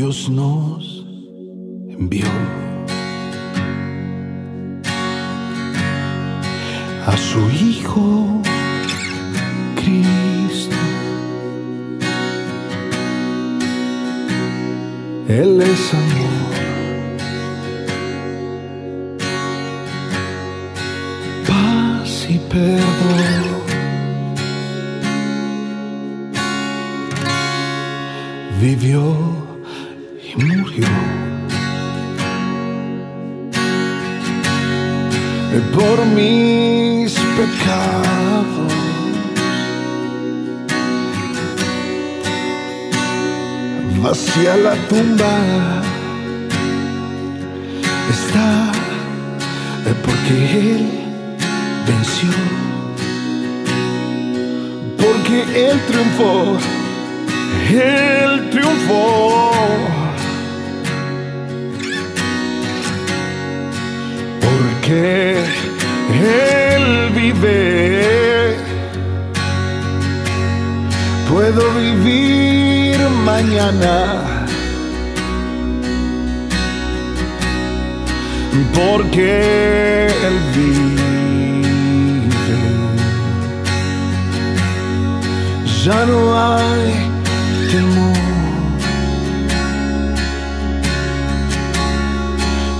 Dios nos envió a su Hijo Cristo. Él es amor. Paz y perdón. Vivió y murió. Por mis pecados. Vacía la tumba. Está porque Él venció. Porque Él triunfó. Él triunfó. Porque Él vive. Puedo vivir mañana. Porque Él vive. Ya no hay temor.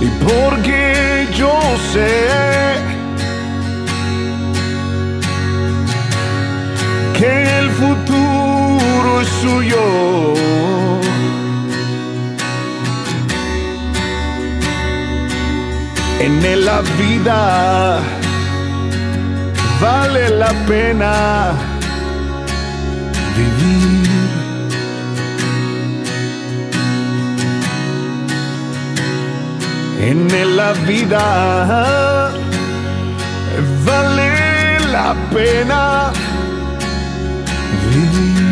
Y porque yo sé que el futuro es suyo. En la vida vale la pena vivir. en la vida vale la pena vivir.